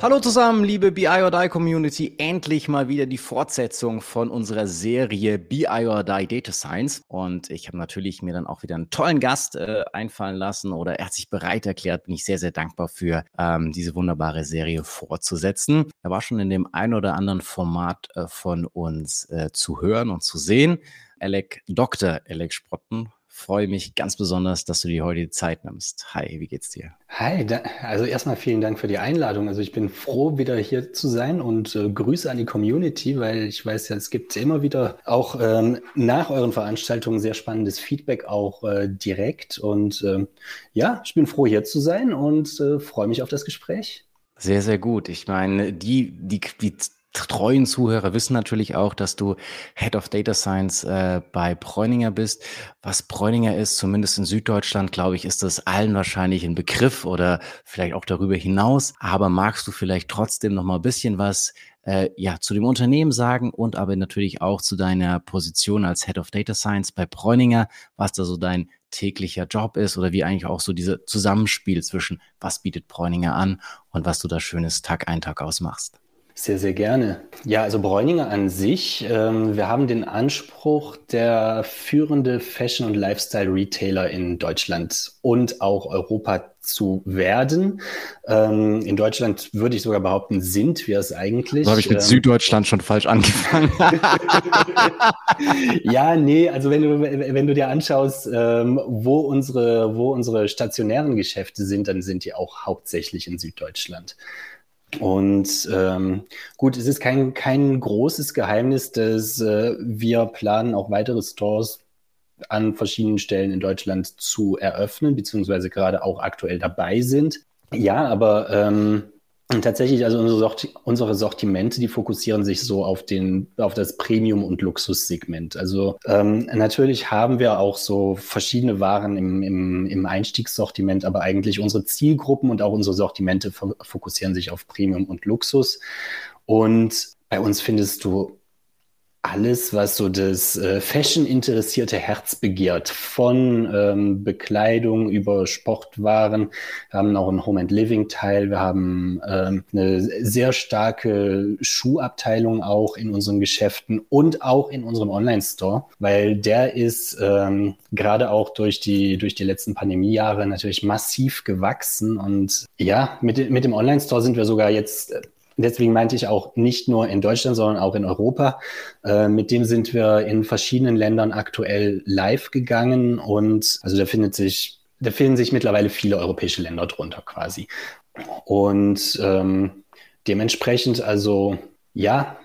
Hallo zusammen, liebe BI or Die Community. Endlich mal wieder die Fortsetzung von unserer Serie BI or Die Data Science. Und ich habe natürlich mir dann auch wieder einen tollen Gast äh, einfallen lassen oder er hat sich bereit erklärt. Bin ich sehr, sehr dankbar für, ähm, diese wunderbare Serie fortzusetzen. Er war schon in dem ein oder anderen Format äh, von uns äh, zu hören und zu sehen. Alec, Dr. Alec Sprotten freue mich ganz besonders, dass du dir heute die Zeit nimmst. Hi, wie geht's dir? Hi, da, also erstmal vielen Dank für die Einladung. Also ich bin froh, wieder hier zu sein und äh, Grüße an die Community, weil ich weiß ja, es gibt immer wieder auch ähm, nach euren Veranstaltungen sehr spannendes Feedback auch äh, direkt. Und äh, ja, ich bin froh, hier zu sein und äh, freue mich auf das Gespräch. Sehr, sehr gut. Ich meine, die, die, die treuen Zuhörer wissen natürlich auch, dass du Head of Data Science äh, bei Bräuninger bist. Was Bräuninger ist, zumindest in Süddeutschland, glaube ich, ist das allen wahrscheinlich ein Begriff oder vielleicht auch darüber hinaus. Aber magst du vielleicht trotzdem noch mal ein bisschen was äh, ja, zu dem Unternehmen sagen und aber natürlich auch zu deiner Position als Head of Data Science bei Bräuninger, was da so dein täglicher Job ist oder wie eigentlich auch so diese Zusammenspiel zwischen was bietet Bräuninger an und was du da schönes Tag ein, Tag aus machst. Sehr, sehr gerne. Ja, also Bräuninger an sich, ähm, wir haben den Anspruch, der führende Fashion- und Lifestyle-Retailer in Deutschland und auch Europa zu werden. Ähm, in Deutschland würde ich sogar behaupten, sind wir es eigentlich. So habe ich mit ähm, Süddeutschland schon falsch angefangen. ja, nee, also wenn du, wenn du dir anschaust, ähm, wo, unsere, wo unsere stationären Geschäfte sind, dann sind die auch hauptsächlich in Süddeutschland. Und ähm, gut, es ist kein, kein großes Geheimnis, dass äh, wir planen, auch weitere Stores an verschiedenen Stellen in Deutschland zu eröffnen, beziehungsweise gerade auch aktuell dabei sind. Ja, aber ähm, und tatsächlich, also unsere, Sorti unsere Sortimente, die fokussieren sich so auf den, auf das Premium- und Luxussegment. Also ähm, natürlich haben wir auch so verschiedene Waren im, im, im Einstiegssortiment, aber eigentlich unsere Zielgruppen und auch unsere Sortimente fokussieren sich auf Premium und Luxus. Und bei uns findest du alles, was so das äh, Fashion-interessierte Herz begehrt, von ähm, Bekleidung über Sportwaren. Wir haben auch einen Home-and-Living-Teil. Wir haben ähm, eine sehr starke Schuhabteilung auch in unseren Geschäften und auch in unserem Online-Store, weil der ist ähm, gerade auch durch die, durch die letzten Pandemiejahre natürlich massiv gewachsen. Und ja, mit, mit dem Online-Store sind wir sogar jetzt deswegen meinte ich auch nicht nur in Deutschland, sondern auch in Europa. Äh, mit dem sind wir in verschiedenen Ländern aktuell live gegangen und also da findet sich, da finden sich mittlerweile viele europäische Länder drunter quasi. Und ähm, dementsprechend also ja,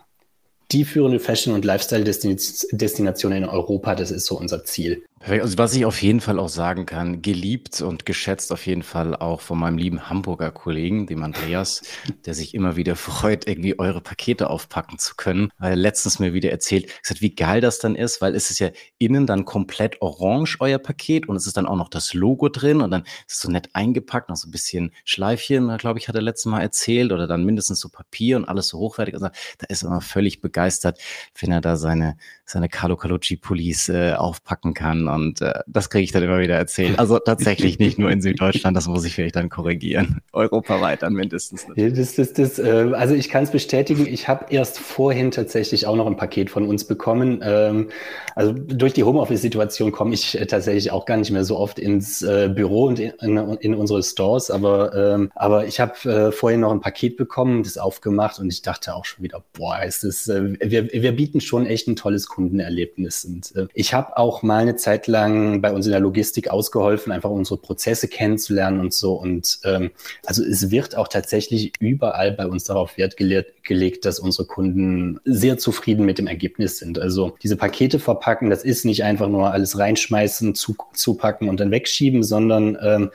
die führende Fashion- und Lifestyle-Destination in Europa, das ist so unser Ziel. Perfekt. Also was ich auf jeden Fall auch sagen kann, geliebt und geschätzt auf jeden Fall auch von meinem lieben Hamburger Kollegen, dem Andreas, der sich immer wieder freut, irgendwie eure Pakete aufpacken zu können. Weil er letztens mir wieder erzählt, gesagt, wie geil das dann ist, weil es ist ja innen dann komplett orange, euer Paket, und es ist dann auch noch das Logo drin und dann ist es so nett eingepackt, noch so ein bisschen Schleifchen, glaube ich, hat er letztes Mal erzählt, oder dann mindestens so Papier und alles so hochwertig. Also da ist er immer völlig begeistert, wenn er da seine, seine Carlo Calucci Pullis äh, aufpacken kann und äh, das kriege ich dann immer wieder erzählt. Also tatsächlich nicht nur in Süddeutschland, das muss ich vielleicht dann korrigieren. Europaweit dann mindestens. Das, das, das, äh, also ich kann es bestätigen, ich habe erst vorhin tatsächlich auch noch ein Paket von uns bekommen. Ähm, also durch die Homeoffice-Situation komme ich äh, tatsächlich auch gar nicht mehr so oft ins äh, Büro und in, in, in, unsere Stores, aber, ähm, aber ich habe äh, vorhin noch ein Paket bekommen, das aufgemacht und ich dachte auch schon wieder, boah, ist das, wir, wir bieten schon echt ein tolles Kundenerlebnis. Und äh, ich habe auch mal eine Zeit lang bei uns in der Logistik ausgeholfen, einfach unsere Prozesse kennenzulernen und so. Und ähm, also es wird auch tatsächlich überall bei uns darauf Wert gelegt, gelegt, dass unsere Kunden sehr zufrieden mit dem Ergebnis sind. Also diese Pakete verpacken, das ist nicht einfach nur alles reinschmeißen, zu, zupacken und dann wegschieben, sondern ähm,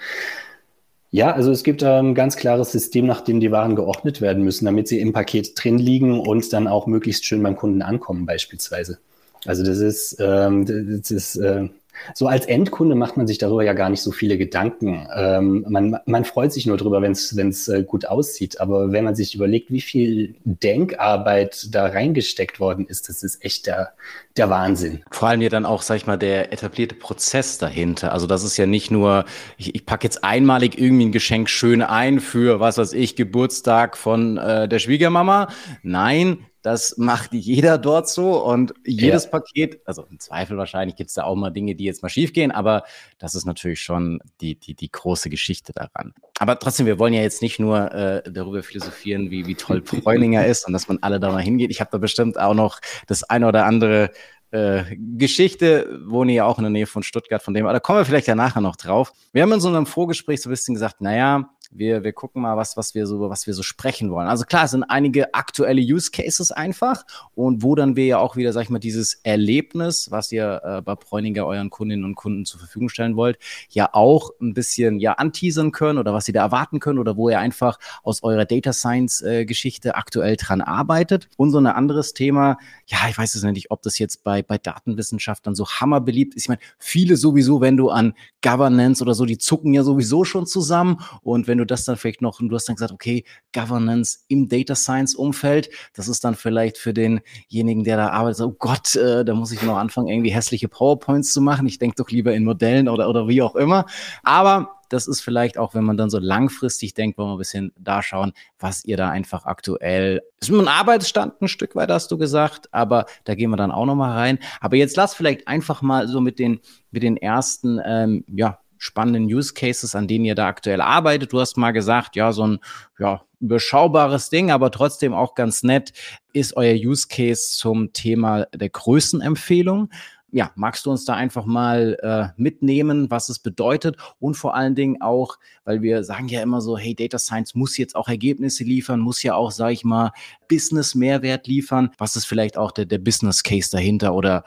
ja, also es gibt ein ganz klares System, nach dem die Waren geordnet werden müssen, damit sie im Paket drin liegen und dann auch möglichst schön beim Kunden ankommen beispielsweise. Also das ist, ähm, das ist äh, So als Endkunde macht man sich darüber ja gar nicht so viele Gedanken. Ähm, man, man freut sich nur darüber, wenn es äh, gut aussieht. Aber wenn man sich überlegt, wie viel Denkarbeit da reingesteckt worden ist, das ist echt der, der Wahnsinn. Vor allem ja dann auch, sag ich mal, der etablierte Prozess dahinter. Also das ist ja nicht nur, ich, ich packe jetzt einmalig irgendwie ein Geschenk schön ein für, was weiß ich, Geburtstag von äh, der Schwiegermama. Nein, das macht jeder dort so und jedes ja. Paket, also im Zweifel wahrscheinlich gibt es da auch mal Dinge, die jetzt mal schief gehen, aber das ist natürlich schon die, die, die große Geschichte daran. Aber trotzdem, wir wollen ja jetzt nicht nur äh, darüber philosophieren, wie, wie toll Bräuninger ist und dass man alle da mal hingeht. Ich habe da bestimmt auch noch das eine oder andere äh, Geschichte, wohne ja auch in der Nähe von Stuttgart, von dem, aber da kommen wir vielleicht ja nachher noch drauf. Wir haben in so einem Vorgespräch so ein bisschen gesagt, naja, wir, wir gucken mal, was, was wir so, was wir so sprechen wollen. Also klar, es sind einige aktuelle Use Cases einfach und wo dann wir ja auch wieder, sag ich mal, dieses Erlebnis, was ihr äh, bei Bräuninger euren Kundinnen und Kunden zur Verfügung stellen wollt, ja auch ein bisschen ja anteasern können oder was sie da erwarten können oder wo ihr einfach aus eurer Data Science äh, Geschichte aktuell dran arbeitet. Und so ein anderes Thema, ja, ich weiß es nicht, ob das jetzt bei, bei Datenwissenschaftlern so hammerbeliebt ist. Ich meine, viele sowieso, wenn du an Governance oder so, die zucken ja sowieso schon zusammen und wenn wenn du das dann vielleicht noch, und du hast dann gesagt, okay, Governance im Data Science Umfeld, das ist dann vielleicht für denjenigen, der da arbeitet, so, oh Gott, äh, da muss ich noch anfangen, irgendwie hässliche PowerPoints zu machen. Ich denke doch lieber in Modellen oder, oder wie auch immer. Aber das ist vielleicht auch, wenn man dann so langfristig denkt, wollen wir ein bisschen da schauen, was ihr da einfach aktuell, ist ein Arbeitsstand ein Stück weit, hast du gesagt, aber da gehen wir dann auch nochmal rein. Aber jetzt lass vielleicht einfach mal so mit den, mit den ersten, ähm, ja, spannenden Use Cases, an denen ihr da aktuell arbeitet. Du hast mal gesagt, ja, so ein ja, überschaubares Ding, aber trotzdem auch ganz nett ist euer Use Case zum Thema der Größenempfehlung. Ja, magst du uns da einfach mal äh, mitnehmen, was es bedeutet und vor allen Dingen auch, weil wir sagen ja immer so, hey, Data Science muss jetzt auch Ergebnisse liefern, muss ja auch, sag ich mal, Business-Mehrwert liefern. Was ist vielleicht auch der, der Business Case dahinter oder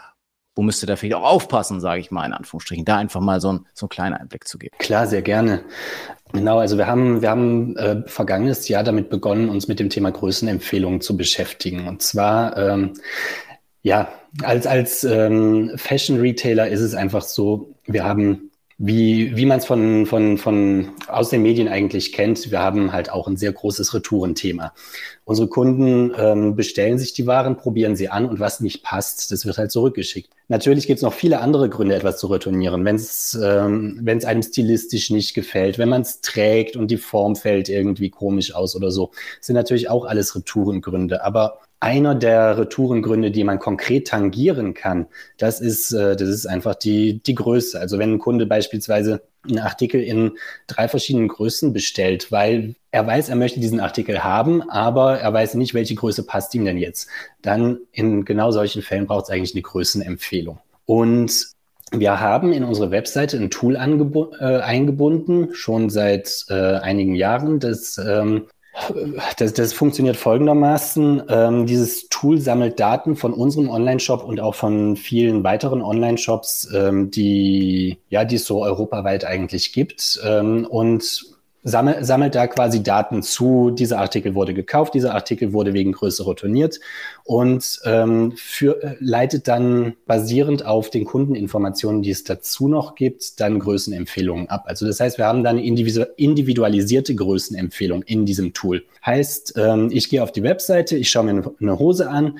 wo müsst ihr da vielleicht auch aufpassen, sage ich mal in Anführungsstrichen, da einfach mal so, ein, so einen kleinen Einblick zu geben. Klar, sehr gerne. Genau, also wir haben, wir haben äh, vergangenes Jahr damit begonnen, uns mit dem Thema Größenempfehlungen zu beschäftigen. Und zwar, ähm, ja, als, als ähm, Fashion-Retailer ist es einfach so, wir haben wie, wie man es von, von, von aus den Medien eigentlich kennt, wir haben halt auch ein sehr großes Retourenthema. Unsere Kunden ähm, bestellen sich die Waren, probieren sie an und was nicht passt, das wird halt zurückgeschickt. Natürlich gibt es noch viele andere Gründe, etwas zu retournieren, wenn es ähm, wenn's einem stilistisch nicht gefällt, wenn man es trägt und die Form fällt irgendwie komisch aus oder so, sind natürlich auch alles Retourengründe. Aber einer der Retourengründe, die man konkret tangieren kann, das ist, äh, das ist einfach die, die Größe. Also wenn ein Kunde beispielsweise einen Artikel in drei verschiedenen Größen bestellt, weil er weiß, er möchte diesen Artikel haben, aber er weiß nicht, welche Größe passt ihm denn jetzt, dann in genau solchen Fällen braucht es eigentlich eine Größenempfehlung. Und wir haben in unsere Webseite ein Tool äh, eingebunden, schon seit äh, einigen Jahren, das ähm, das, das funktioniert folgendermaßen. Ähm, dieses Tool sammelt Daten von unserem Online-Shop und auch von vielen weiteren Online-Shops, ähm, die, ja, die es so europaweit eigentlich gibt. Ähm, und sammelt, sammelt da quasi Daten zu, dieser Artikel wurde gekauft, dieser Artikel wurde wegen Größe retourniert und ähm, für, äh, leitet dann basierend auf den Kundeninformationen, die es dazu noch gibt, dann Größenempfehlungen ab. Also das heißt, wir haben dann individualisierte Größenempfehlung in diesem Tool. Heißt, ähm, ich gehe auf die Webseite, ich schaue mir eine Hose an,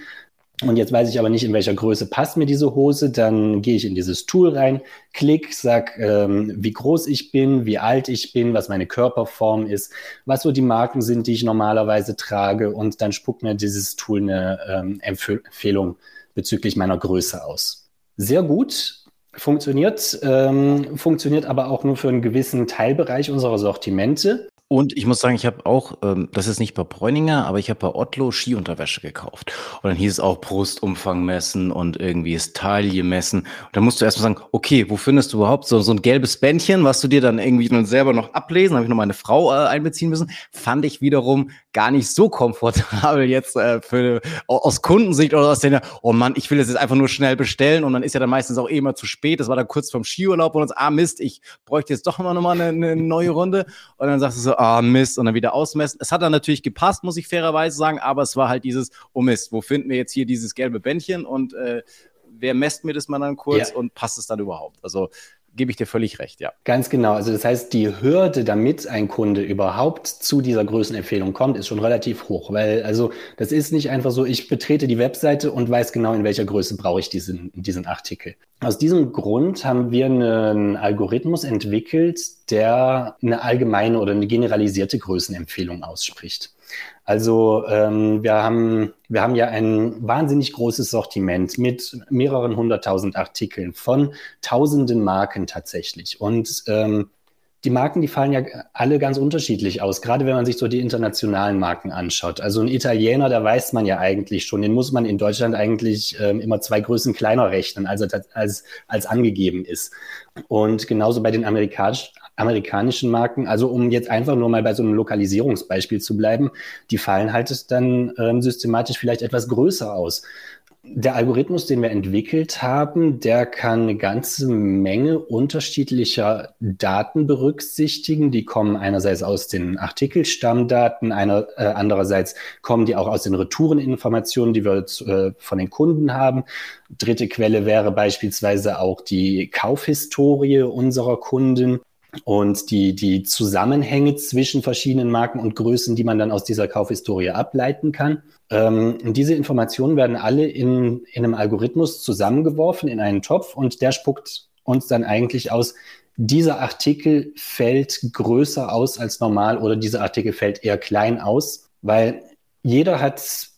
und jetzt weiß ich aber nicht, in welcher Größe passt mir diese Hose. Dann gehe ich in dieses Tool rein, klick, sag, ähm, wie groß ich bin, wie alt ich bin, was meine Körperform ist, was so die Marken sind, die ich normalerweise trage. Und dann spuckt mir dieses Tool eine ähm, Empfehlung bezüglich meiner Größe aus. Sehr gut. Funktioniert, ähm, funktioniert aber auch nur für einen gewissen Teilbereich unserer Sortimente. Und ich muss sagen, ich habe auch, ähm, das ist nicht bei Bräuninger, aber ich habe bei Otto Skiunterwäsche gekauft. Und dann hieß es auch Brustumfang messen und irgendwie ist Taille messen. Und dann musst du erstmal sagen, okay, wo findest du überhaupt so, so ein gelbes Bändchen, was du dir dann irgendwie dann selber noch ablesen? Habe ich noch meine Frau äh, einbeziehen müssen. Fand ich wiederum gar nicht so komfortabel jetzt äh, für, aus Kundensicht oder aus der, oh Mann, ich will das jetzt einfach nur schnell bestellen und dann ist ja dann meistens auch eh immer zu spät. Das war dann kurz vom Skiurlaub und uns, ah Mist, ich bräuchte jetzt doch mal eine, eine neue Runde. Und dann sagst du so, ah Mist, und dann wieder ausmessen. Es hat dann natürlich gepasst, muss ich fairerweise sagen, aber es war halt dieses, oh Mist, wo finden wir jetzt hier dieses gelbe Bändchen und äh, wer messt mir das mal dann kurz Ja. und passt es dann überhaupt? Also gebe ich dir völlig recht, ja. Ganz genau. Also das heißt, die Hürde, damit ein Kunde überhaupt zu dieser Größenempfehlung kommt, ist schon relativ hoch. Weil also das ist nicht einfach so, ich betrete die Webseite und weiß genau, in welcher Größe brauche ich diesen, diesen Artikel. Aus diesem Grund haben wir einen Algorithmus entwickelt, der eine allgemeine oder eine generalisierte Größenempfehlung ausspricht. Also ähm, wir, haben, wir haben ja ein wahnsinnig großes Sortiment mit mehreren hunderttausend Artikeln von tausenden Marken tatsächlich. Und ähm, die Marken, die fallen ja alle ganz unterschiedlich aus, gerade wenn man sich so die internationalen Marken anschaut. Also ein Italiener, da weiß man ja eigentlich schon, den muss man in Deutschland eigentlich ähm, immer zwei Größen kleiner rechnen, als, als, als angegeben ist. Und genauso bei den amerikanischen amerikanischen Marken, also um jetzt einfach nur mal bei so einem Lokalisierungsbeispiel zu bleiben, die fallen halt dann ähm, systematisch vielleicht etwas größer aus. Der Algorithmus, den wir entwickelt haben, der kann eine ganze Menge unterschiedlicher Daten berücksichtigen. Die kommen einerseits aus den Artikelstammdaten, einer, äh, andererseits kommen die auch aus den Retoureninformationen, die wir äh, von den Kunden haben. Dritte Quelle wäre beispielsweise auch die Kaufhistorie unserer Kunden und die, die Zusammenhänge zwischen verschiedenen Marken und Größen, die man dann aus dieser Kaufhistorie ableiten kann. Ähm, diese Informationen werden alle in, in einem Algorithmus zusammengeworfen in einen Topf und der spuckt uns dann eigentlich aus, dieser Artikel fällt größer aus als normal oder dieser Artikel fällt eher klein aus, weil jeder hat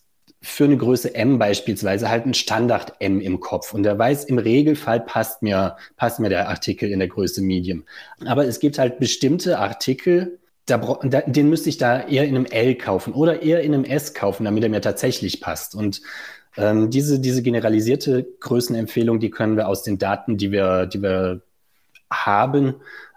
für eine Größe M beispielsweise halt ein Standard M im Kopf und der weiß, im Regelfall passt mir, passt mir der Artikel in der Größe Medium. Aber es gibt halt bestimmte Artikel, da, da, den müsste ich da eher in einem L kaufen oder eher in einem S kaufen, damit er mir tatsächlich passt. Und ähm, diese, diese generalisierte Größenempfehlung, die können wir aus den Daten, die wir, die wir haben,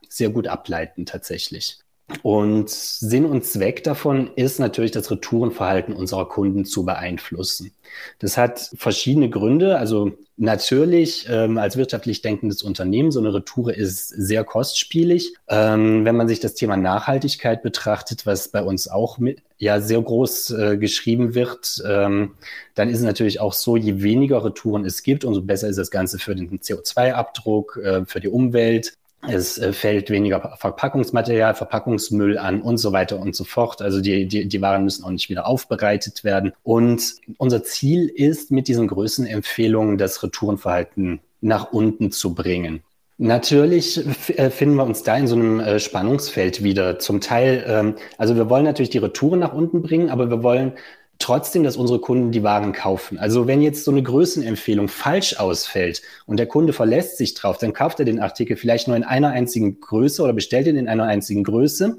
sehr gut ableiten tatsächlich. Und Sinn und Zweck davon ist natürlich, das Retourenverhalten unserer Kunden zu beeinflussen. Das hat verschiedene Gründe. Also natürlich ähm, als wirtschaftlich denkendes Unternehmen, so eine Retoure ist sehr kostspielig. Ähm, wenn man sich das Thema Nachhaltigkeit betrachtet, was bei uns auch mit, ja sehr groß äh, geschrieben wird, ähm, dann ist es natürlich auch so, je weniger Retouren es gibt, umso besser ist das Ganze für den CO2-Abdruck, äh, für die Umwelt. Es äh, fällt weniger Verpackungsmaterial, Verpackungsmüll an und so weiter und so fort. Also die, die, die Waren müssen auch nicht wieder aufbereitet werden. Und unser Ziel ist, mit diesen Größenempfehlungen das Retourenverhalten nach unten zu bringen. Natürlich äh, finden wir uns da in so einem äh, Spannungsfeld wieder. Zum Teil, ähm, also wir wollen natürlich die Retouren nach unten bringen, aber wir wollen trotzdem, dass unsere Kunden die Waren kaufen. Also wenn jetzt so eine Größenempfehlung falsch ausfällt und der Kunde verlässt sich drauf, dann kauft er den Artikel vielleicht nur in einer einzigen Größe oder bestellt ihn in einer einzigen Größe,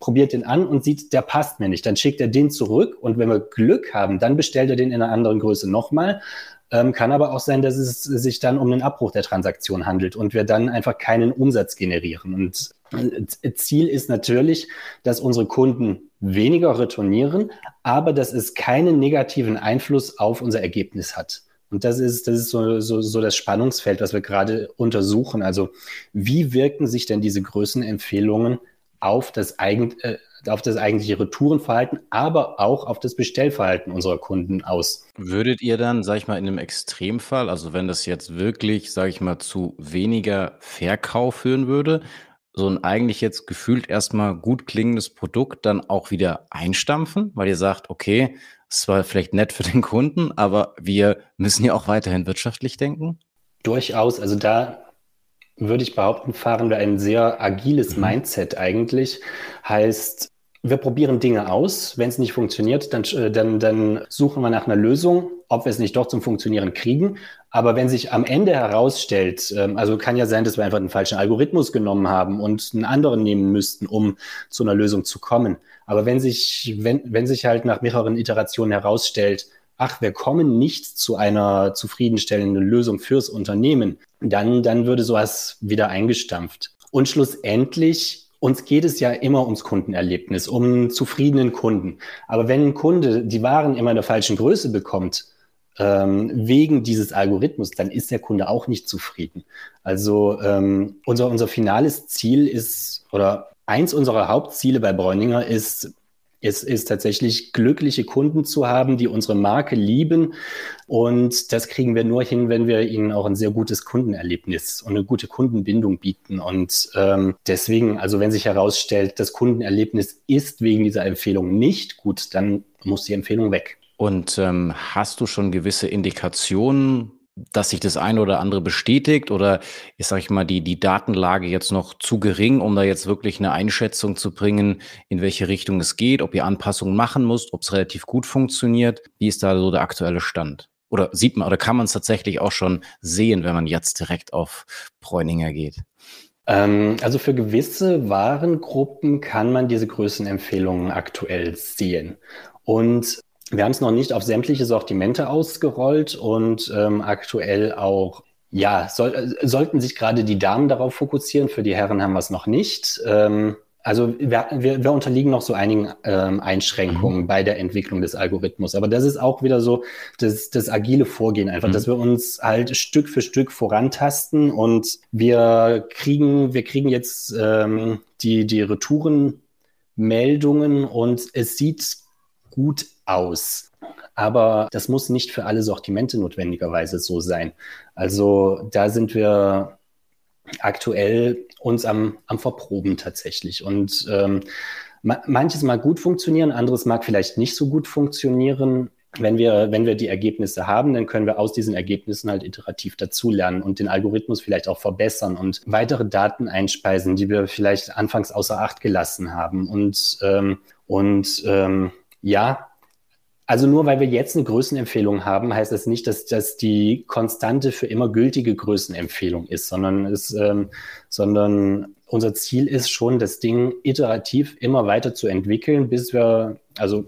probiert den an und sieht, der passt mir nicht. Dann schickt er den zurück und wenn wir Glück haben, dann bestellt er den in einer anderen Größe nochmal. Ähm, kann aber auch sein, dass es sich dann um einen Abbruch der Transaktion handelt und wir dann einfach keinen Umsatz generieren. Und Ziel ist natürlich, dass unsere Kunden weniger retournieren, aber dass es keinen negativen Einfluss auf unser Ergebnis hat. Und das ist, das ist so, so, so das Spannungsfeld, was wir gerade untersuchen. Also wie wirken sich denn diese Größenempfehlungen auf das, eigen, äh, auf das eigentliche Retourenverhalten, aber auch auf das Bestellverhalten unserer Kunden aus. Würdet ihr dann, sag ich mal, in einem Extremfall, also wenn das jetzt wirklich, sag ich mal, zu weniger Verkauf führen würde, so ein eigentlich jetzt gefühlt erstmal gut klingendes Produkt dann auch wieder einstampfen, weil ihr sagt, okay, es war vielleicht nett für den Kunden, aber wir müssen ja auch weiterhin wirtschaftlich denken? Durchaus. Also da würde ich behaupten, fahren wir ein sehr agiles mhm. Mindset eigentlich. Heißt, wir probieren Dinge aus. Wenn es nicht funktioniert, dann, äh, dann, dann suchen wir nach einer Lösung, ob wir es nicht doch zum Funktionieren kriegen. Aber wenn sich am Ende herausstellt, ähm, also kann ja sein, dass wir einfach einen falschen Algorithmus genommen haben und einen anderen nehmen müssten, um zu einer Lösung zu kommen. Aber wenn sich, wenn, wenn sich halt nach mehreren Iterationen herausstellt, ach, wir kommen nicht zu einer zufriedenstellenden Lösung fürs Unternehmen, dann, dann würde sowas wieder eingestampft. Und schlussendlich uns geht es ja immer ums Kundenerlebnis, um zufriedenen Kunden. Aber wenn ein Kunde die Waren immer in der falschen Größe bekommt, ähm, wegen dieses Algorithmus, dann ist der Kunde auch nicht zufrieden. Also ähm, unser, unser finales Ziel ist, oder eins unserer Hauptziele bei Bräuninger ist, Es ist tatsächlich glückliche Kunden zu haben, die unsere Marke lieben. Und das kriegen wir nur hin, wenn wir ihnen auch ein sehr gutes Kundenerlebnis und eine gute Kundenbindung bieten. Und ähm, deswegen, also wenn sich herausstellt, das Kundenerlebnis ist wegen dieser Empfehlung nicht gut, dann muss die Empfehlung weg. Und ähm, hast du schon gewisse Indikationen, dass sich das eine oder andere bestätigt oder ist, sag ich mal, die, die Datenlage jetzt noch zu gering, um da jetzt wirklich eine Einschätzung zu bringen, in welche Richtung es geht, ob ihr Anpassungen machen müsst, ob es relativ gut funktioniert? Wie ist da so der aktuelle Stand? Oder sieht man oder kann man es tatsächlich auch schon sehen, wenn man jetzt direkt auf Bräuninger geht? Ähm, also für gewisse Warengruppen kann man diese Größenempfehlungen aktuell sehen. Und wir haben es noch nicht auf sämtliche Sortimente ausgerollt und ähm, aktuell auch, ja, soll, äh, sollten sich gerade die Damen darauf fokussieren. Für die Herren haben wir es noch nicht. Ähm, also wir, wir, wir, unterliegen noch so einigen ähm, Einschränkungen mhm. bei der Entwicklung des Algorithmus. Aber das ist auch wieder so das, das agile Vorgehen einfach, mhm. dass wir uns halt Stück für Stück vorantasten und wir kriegen, wir kriegen jetzt ähm, die, die Retourenmeldungen und es sieht gut aus. Aber das muss nicht für alle Sortimente notwendigerweise so sein. Also da sind wir aktuell uns am, am Verproben tatsächlich. Und ähm, manches mag gut funktionieren, anderes mag vielleicht nicht so gut funktionieren. Wenn wir, wenn wir die Ergebnisse haben, dann können wir aus diesen Ergebnissen halt iterativ dazulernen und den Algorithmus vielleicht auch verbessern und weitere Daten einspeisen, die wir vielleicht anfangs außer Acht gelassen haben. Und, ähm, und ähm, ja, also nur weil wir jetzt eine Größenempfehlung haben, heißt das nicht, dass das die konstante für immer gültige Größenempfehlung ist, sondern, es, ähm, sondern unser Ziel ist schon, das Ding iterativ immer weiter zu entwickeln, bis wir, also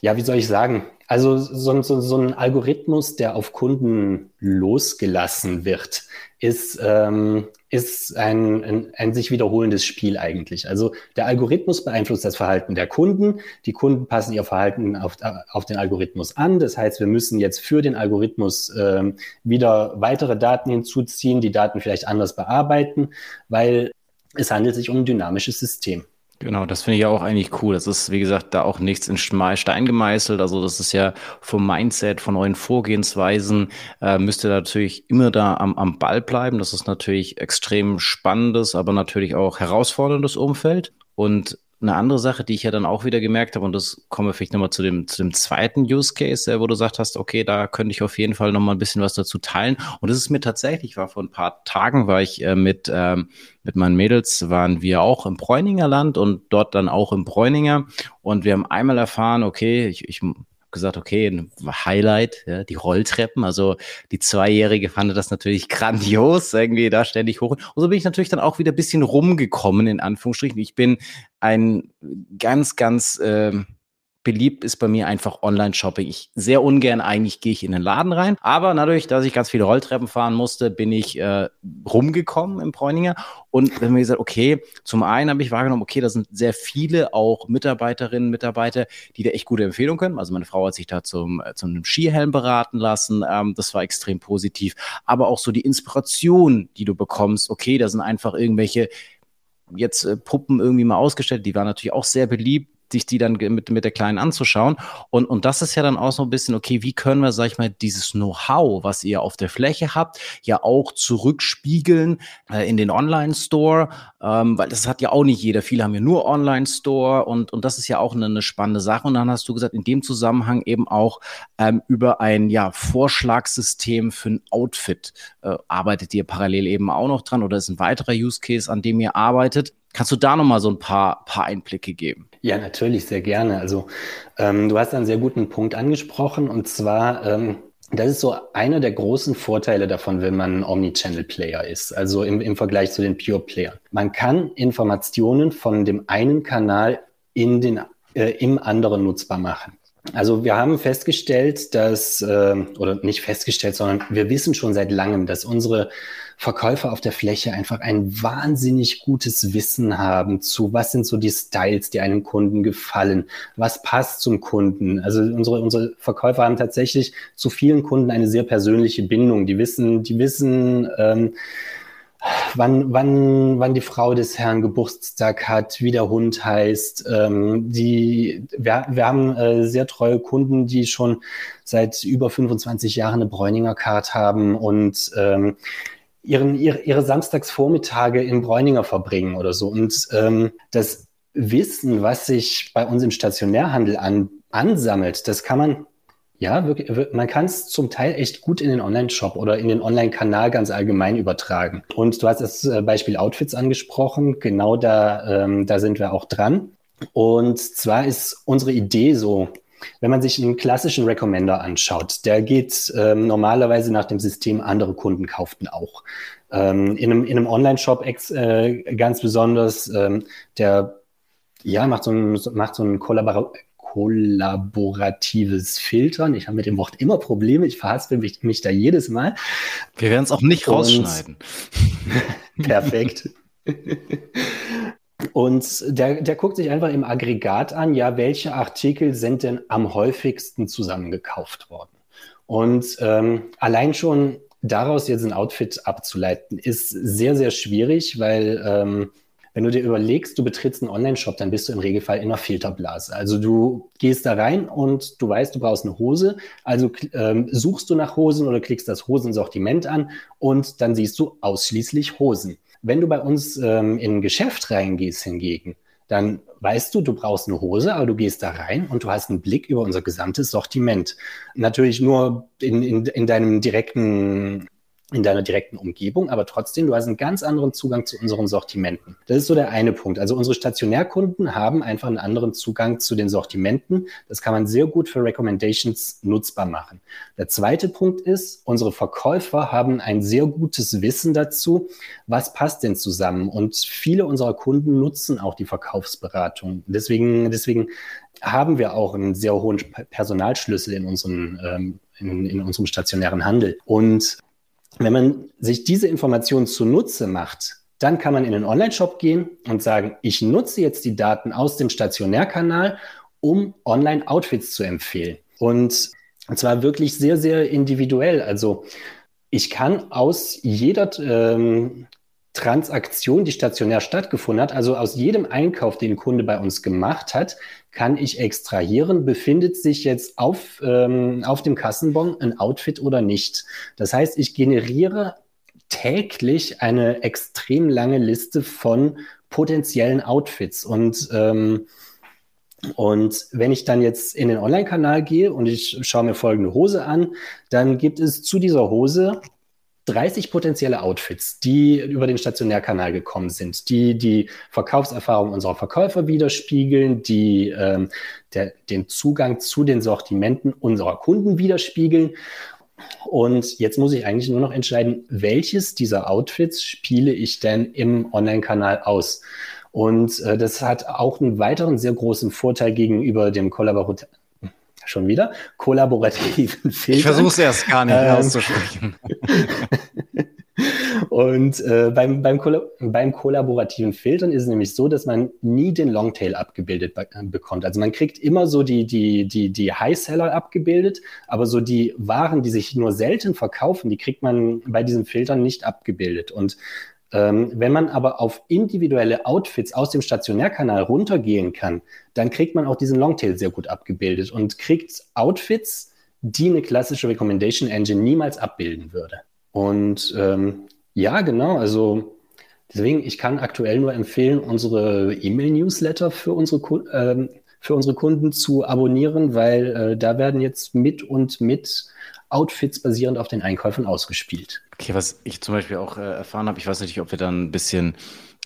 ja, wie soll ich sagen? Also so, so, so ein Algorithmus, der auf Kunden losgelassen wird, ist, ähm, ist ein, ein, ein sich wiederholendes Spiel eigentlich. Also der Algorithmus beeinflusst das Verhalten der Kunden. Die Kunden passen ihr Verhalten auf, auf den Algorithmus an. Das heißt, wir müssen jetzt für den Algorithmus ähm, wieder weitere Daten hinzuziehen, die Daten vielleicht anders bearbeiten, weil es handelt sich um ein dynamisches System. Genau, das finde ich auch eigentlich cool. Das ist, wie gesagt, da auch nichts in Stein gemeißelt. Also das ist ja vom Mindset, von euren Vorgehensweisen, äh, müsst ihr natürlich immer da am, am Ball bleiben. Das ist natürlich extrem spannendes, aber natürlich auch herausforderndes Umfeld. Und eine andere Sache, die ich ja dann auch wieder gemerkt habe, und das kommen wir vielleicht nochmal zu dem, zu dem zweiten Use Case, wo du gesagt hast, okay, da könnte ich auf jeden Fall nochmal ein bisschen was dazu teilen. Und das ist mir tatsächlich, war vor ein paar Tagen, war ich äh, mit, ähm, mit meinen Mädels, waren wir auch im Bräuninger Land und dort dann auch im Bräuninger. Und wir haben einmal erfahren, okay, ich, ich gesagt, okay, ein Highlight, ja, die Rolltreppen. Also die Zweijährige fand das natürlich grandios, irgendwie da ständig hoch. Und so bin ich natürlich dann auch wieder ein bisschen rumgekommen, in Anführungsstrichen. Ich bin ein ganz, ganz äh, beliebt ist bei mir einfach Online-Shopping. Ich sehr ungern eigentlich gehe ich in den Laden rein, aber dadurch, dass ich ganz viele Rolltreppen fahren musste, bin ich äh, rumgekommen im Bräuninger und wenn mir gesagt, okay, zum einen habe ich wahrgenommen, okay, da sind sehr viele auch Mitarbeiterinnen, Mitarbeiter, die da echt gute Empfehlungen können. Also meine Frau hat sich da zum äh, zum Skihelm beraten lassen, ähm, das war extrem positiv, aber auch so die Inspiration, die du bekommst, okay, da sind einfach irgendwelche jetzt äh, Puppen irgendwie mal ausgestellt, die waren natürlich auch sehr beliebt sich die dann mit, mit der Kleinen anzuschauen. Und, und das ist ja dann auch so ein bisschen, okay, wie können wir, sag ich mal, dieses Know-how, was ihr auf der Fläche habt, ja auch zurückspiegeln äh, in den Online-Store, ähm, weil das hat ja auch nicht jeder. Viele haben ja nur Online-Store und, und das ist ja auch eine, eine spannende Sache. Und dann hast du gesagt, in dem Zusammenhang eben auch ähm, über ein ja, Vorschlagssystem für ein Outfit äh, arbeitet ihr parallel eben auch noch dran oder ist ein weiterer Use Case, an dem ihr arbeitet. Kannst du da nochmal so ein paar, paar Einblicke geben? Ja, natürlich, sehr gerne. Also ähm, du hast einen sehr guten Punkt angesprochen und zwar, ähm, das ist so einer der großen Vorteile davon, wenn man ein Omnichannel-Player ist, also im, im Vergleich zu den Pure-Playern. Man kann Informationen von dem einen Kanal in den, äh, im anderen nutzbar machen. Also wir haben festgestellt, dass, äh, oder nicht festgestellt, sondern wir wissen schon seit langem, dass unsere Verkäufer auf der Fläche einfach ein wahnsinnig gutes Wissen haben zu, was sind so die Styles, die einem Kunden gefallen, was passt zum Kunden. Also unsere, unsere Verkäufer haben tatsächlich zu vielen Kunden eine sehr persönliche Bindung. Die wissen, die wissen, ähm, wann, wann, wann die Frau des Herrn Geburtstag hat, wie der Hund heißt. Ähm, die, wir, wir haben äh, sehr treue Kunden, die schon seit über 25 Jahren eine Bräuninger Card haben und ähm, ihren, ihre, ihre Samstagsvormittage in Bräuninger verbringen oder so. Und ähm, das Wissen, was sich bei uns im Stationärhandel an, ansammelt, das kann man ja, wirklich, man kann es zum Teil echt gut in den Online-Shop oder in den Online-Kanal ganz allgemein übertragen. Und du hast das äh, Beispiel Outfits angesprochen. Genau da, ähm, da sind wir auch dran. Und zwar ist unsere Idee so, wenn man sich einen klassischen Recommender anschaut, der geht ähm, normalerweise nach dem System, andere Kunden kauften auch. Ähm, in einem, in einem Online-Shop äh, ganz besonders, ähm, der ja, macht so ein, macht so ein Kollabor kollaboratives Filtern. Ich habe mit dem Wort immer Probleme. Ich verhaspel mich, mich da jedes Mal. Wir werden es auch nicht Und rausschneiden. Perfekt. Und der, der guckt sich einfach im Aggregat an, ja, welche Artikel sind denn am häufigsten zusammengekauft worden? Und ähm, allein schon daraus jetzt ein Outfit abzuleiten, ist sehr, sehr schwierig, weil ähm, wenn du dir überlegst, du betrittst einen Online-Shop, dann bist du im Regelfall in einer Filterblase. Also du gehst da rein und du weißt, du brauchst eine Hose. Also ähm, suchst du nach Hosen oder klickst das Hosensortiment an und dann siehst du ausschließlich Hosen. Wenn du bei uns ähm, in ein Geschäft reingehst hingegen, dann weißt du, du brauchst eine Hose, aber du gehst da rein und du hast einen Blick über unser gesamtes Sortiment. Natürlich nur in, in, in deinem direkten in deiner direkten Umgebung, aber trotzdem, du hast einen ganz anderen Zugang zu unseren Sortimenten. Das ist so der eine Punkt. Also unsere Stationärkunden haben einfach einen anderen Zugang zu den Sortimenten. Das kann man sehr gut für Recommendations nutzbar machen. Der zweite Punkt ist, unsere Verkäufer haben ein sehr gutes Wissen dazu, was passt denn zusammen. Und viele unserer Kunden nutzen auch die Verkaufsberatung. Deswegen, deswegen haben wir auch einen sehr hohen Personalschlüssel in, unseren, ähm, in, in unserem stationären Handel. Und wenn man sich diese Informationen zunutze macht, dann kann man in den Online-Shop gehen und sagen, ich nutze jetzt die Daten aus dem Stationärkanal, um Online-Outfits zu empfehlen. Und zwar wirklich sehr, sehr individuell. Also ich kann aus jeder ähm, Transaktion, die stationär stattgefunden hat, also aus jedem Einkauf, den ein Kunde bei uns gemacht hat, kann ich extrahieren, befindet sich jetzt auf, ähm, auf dem Kassenbon ein Outfit oder nicht. Das heißt, ich generiere täglich eine extrem lange Liste von potenziellen Outfits und ähm, und wenn ich dann jetzt in den Online-Kanal gehe und ich schaue mir folgende Hose an, dann gibt es zu dieser Hose 30 potenzielle Outfits, die über den Stationärkanal gekommen sind, die die Verkaufserfahrung unserer Verkäufer widerspiegeln, die ähm, der, den Zugang zu den Sortimenten unserer Kunden widerspiegeln. Und jetzt muss ich eigentlich nur noch entscheiden, welches dieser Outfits spiele ich denn im Online-Kanal aus. Und äh, das hat auch einen weiteren sehr großen Vorteil gegenüber dem Kollaborat schon wieder, kollaborativen Filtern. Ich versuche es erst gar nicht ähm, auszusprechen. Und äh, beim, beim, beim kollaborativen Filtern ist es nämlich so, dass man nie den Longtail abgebildet be äh, bekommt. Also man kriegt immer so die, die, die, die High-Seller abgebildet, aber so die Waren, die sich nur selten verkaufen, die kriegt man bei diesen Filtern nicht abgebildet. Und wenn man aber auf individuelle Outfits aus dem Stationärkanal runtergehen kann, dann kriegt man auch diesen Longtail sehr gut abgebildet und kriegt Outfits, die eine klassische Recommendation Engine niemals abbilden würde. Und ähm, ja, genau, also deswegen, ich kann aktuell nur empfehlen, unsere E-Mail-Newsletter für unsere ähm, für unsere Kunden zu abonnieren, weil äh, da werden jetzt mit und mit Outfits basierend auf den Einkäufen ausgespielt. Okay, was ich zum Beispiel auch äh, erfahren habe, ich weiß nicht, ob wir dann ein bisschen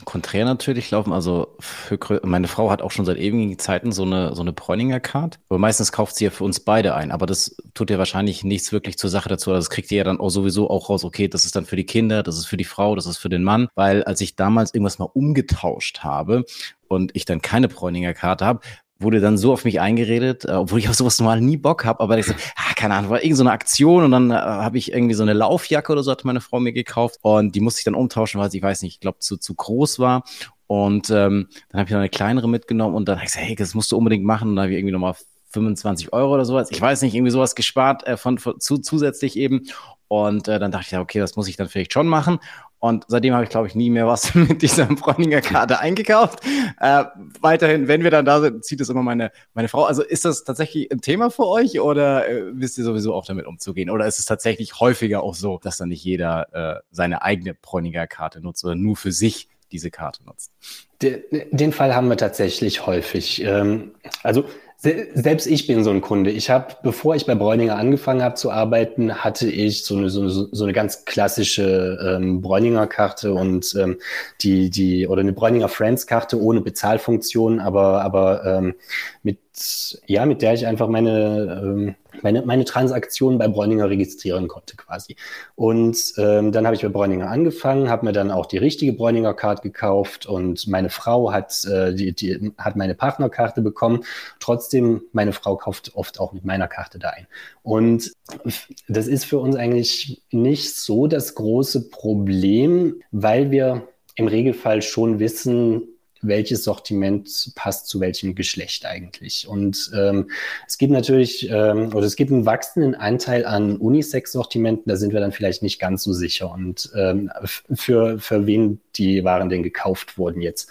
konträr natürlich laufen. Also für, meine Frau hat auch schon seit ewigen Zeiten so eine, so eine Bräuninger Card. Aber meistens kauft sie ja für uns beide ein. Aber das tut ja wahrscheinlich nichts wirklich zur Sache dazu. Also das kriegt ihr ja dann auch sowieso auch raus. Okay, das ist dann für die Kinder, das ist für die Frau, das ist für den Mann. Weil als ich damals irgendwas mal umgetauscht habe und ich dann keine Bräuninger Karte habe, wurde dann so auf mich eingeredet, äh, obwohl ich auf sowas normal nie Bock habe, aber ich so, ah, keine Ahnung, war irgendeine so Aktion und dann äh, habe ich irgendwie so eine Laufjacke oder so hat meine Frau mir gekauft und die musste ich dann umtauschen, weil sie, ich weiß nicht, ich glaube, zu, zu groß war und ähm, dann habe ich noch eine kleinere mitgenommen und dann habe ich gesagt, hey, das musst du unbedingt machen und dann habe ich irgendwie nochmal 25 Euro oder sowas, ich weiß nicht, irgendwie sowas gespart äh, von, von zu, zusätzlich eben und äh, dann dachte ich, ja, okay, das muss ich dann vielleicht schon machen. Und seitdem habe ich, glaube ich, nie mehr was mit dieser Bräuninger Karte eingekauft. Äh, weiterhin, wenn wir dann da sind, zieht es immer meine, meine Frau. Also ist das tatsächlich ein Thema für euch oder äh, wisst ihr sowieso auch damit umzugehen? Oder ist es tatsächlich häufiger auch so, dass dann nicht jeder äh, seine eigene Bräuninger Karte nutzt oder nur für sich diese Karte nutzt? Den, den Fall haben wir tatsächlich häufig. Ähm, also selbst ich bin so ein Kunde. Ich habe, bevor ich bei Bräuninger angefangen habe zu arbeiten, hatte ich so eine, so, so eine ganz klassische ähm, Bräuninger Karte und ähm, die, die, oder eine Bräuninger Friends Karte ohne Bezahlfunktion, aber, aber ähm, mit ja, mit der ich einfach meine, ähm, meine, meine Transaktionen bei Bräuninger registrieren konnte quasi. Und ähm, dann habe ich bei Bräuninger angefangen, habe mir dann auch die richtige Bräuninger Card gekauft und meine Frau hat, äh, die, die, hat meine Partnerkarte bekommen. Trotzdem, meine Frau kauft oft auch mit meiner Karte da ein. Und das ist für uns eigentlich nicht so das große Problem, weil wir im Regelfall schon wissen, welches Sortiment passt zu welchem Geschlecht eigentlich. Und ähm, es gibt natürlich, ähm, oder es gibt einen wachsenden Anteil an Unisex-Sortimenten, da sind wir dann vielleicht nicht ganz so sicher. Und ähm, für, für wen die Waren denn gekauft wurden jetzt.